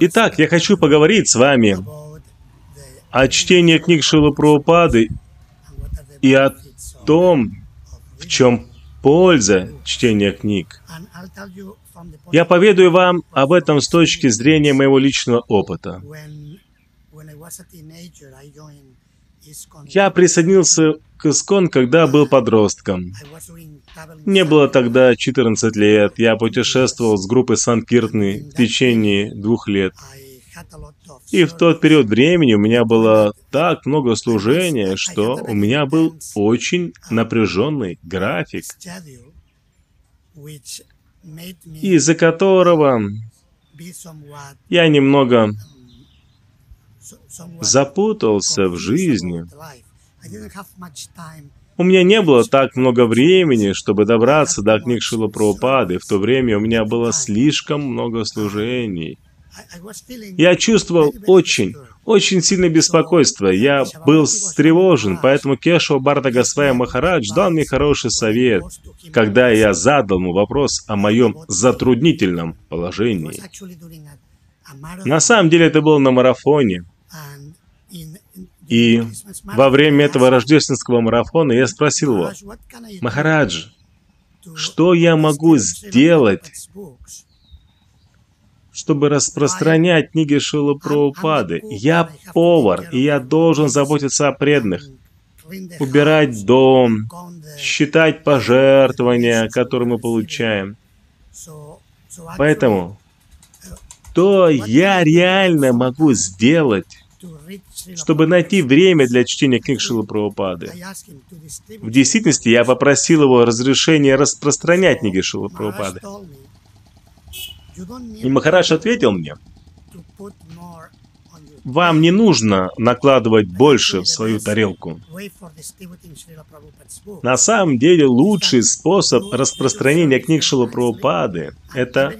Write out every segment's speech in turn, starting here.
Итак, я хочу поговорить с вами о чтении книг Шилы Прабхупады и о том, в чем польза чтения книг. Я поведаю вам об этом с точки зрения моего личного опыта. Я присоединился к Искон, когда был подростком. Мне было тогда 14 лет. Я путешествовал с группой Санкиртны в течение двух лет. И в тот период времени у меня было так много служения, что у меня был очень напряженный график, из-за которого я немного запутался в жизни. У меня не было так много времени, чтобы добраться до книг Шила Прабхупады. В то время у меня было слишком много служений. Я чувствовал очень, очень сильное беспокойство. Я был встревожен, поэтому Кешо Барда Госвая Махарадж дал мне хороший совет, когда я задал ему вопрос о моем затруднительном положении. На самом деле это было на марафоне. И во время этого рождественского марафона я спросил его, «Махарадж, что я могу сделать, чтобы распространять книги Шила Прабхупады? Я повар, и я должен заботиться о преданных, убирать дом, считать пожертвования, которые мы получаем. Поэтому, то я реально могу сделать, чтобы найти время для чтения книг Шилы Прабхупады. В действительности, я попросил его разрешения распространять книги Шилы Прабхупады. И Махарадж ответил мне, вам не нужно накладывать больше в свою тарелку. На самом деле, лучший способ распространения книг Шила Прабхупады – это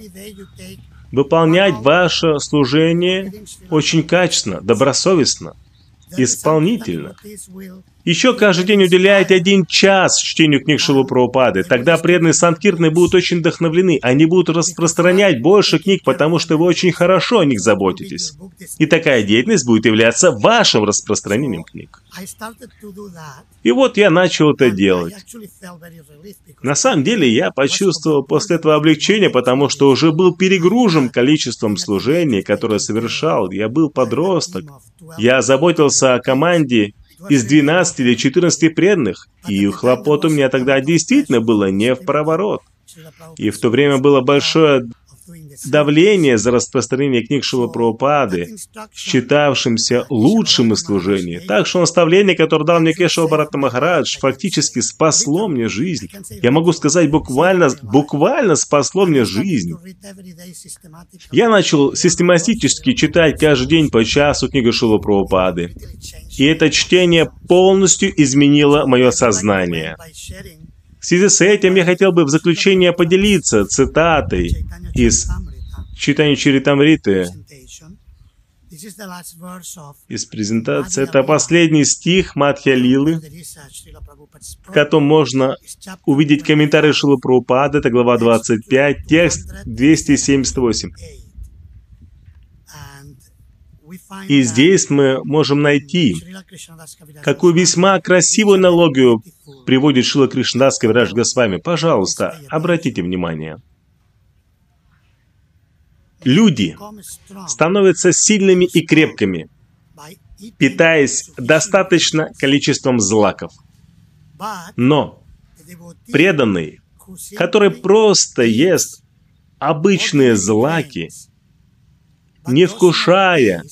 выполнять ваше служение очень качественно, добросовестно, исполнительно. Еще каждый день уделяйте один час чтению книг Шилу Прабхупады. Тогда преданные Санкиртны будут очень вдохновлены. Они будут распространять больше книг, потому что вы очень хорошо о них заботитесь. И такая деятельность будет являться вашим распространением книг. И вот я начал это делать. На самом деле я почувствовал после этого облегчение, потому что уже был перегружен количеством служений, которое совершал. Я был подросток. Я заботился о команде из 12 или 14 преданных, и хлопот у меня тогда действительно было не в проворот. И в то время было большое давление за распространение книг Шила считавшимся лучшим из служений. Так что наставление, которое дал мне Кешава Барата Махарадж, фактически спасло мне жизнь. Я могу сказать, буквально, буквально спасло мне жизнь. Я начал систематически читать каждый день по часу книгу Шила. И это чтение полностью изменило мое сознание. В связи с этим я хотел бы в заключение поделиться цитатой из читания Чаритамриты, из презентации. Это последний стих Мадхья Лилы, в котором можно увидеть комментарий Шилы Прабхупады, это глава 25, текст 278. И здесь мы можем найти, какую весьма красивую аналогию приводит Шила Кришнадас Кавирадж Госвами. Пожалуйста, обратите внимание. Люди становятся сильными и крепкими, питаясь достаточно количеством злаков. Но преданный, который просто ест обычные злаки, не вкушая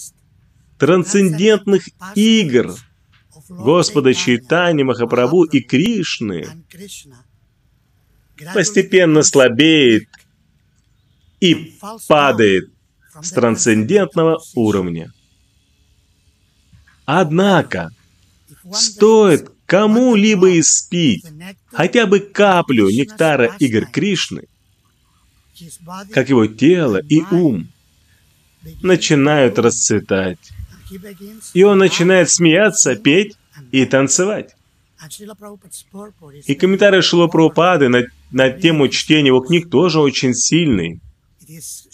трансцендентных игр Господа Чайтани, Махапрабху и Кришны, постепенно слабеет и падает с трансцендентного уровня. Однако, стоит кому-либо испить хотя бы каплю нектара игр Кришны, как его тело и ум начинают расцветать. И он начинает смеяться, петь и танцевать. И комментарий Шила Прабхупады на, на тему чтения его книг тоже очень сильный.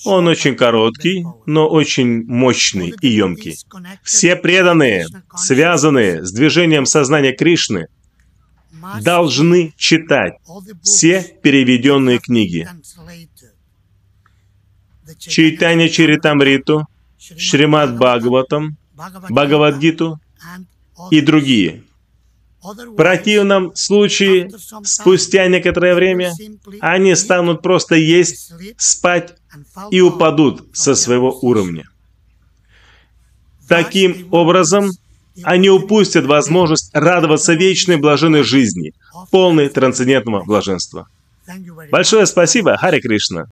Он очень короткий, но очень мощный и емкий. Все преданные, связанные с движением сознания Кришны, должны читать все переведенные книги. Чайтанья Чаритамриту, Шримад Бхагаватам, Бхагавадгиту и другие. В противном случае, спустя некоторое время, они станут просто есть, спать и упадут со своего уровня. Таким образом, они упустят возможность радоваться вечной блаженной жизни, полной трансцендентного блаженства. Большое спасибо, Хари Кришна.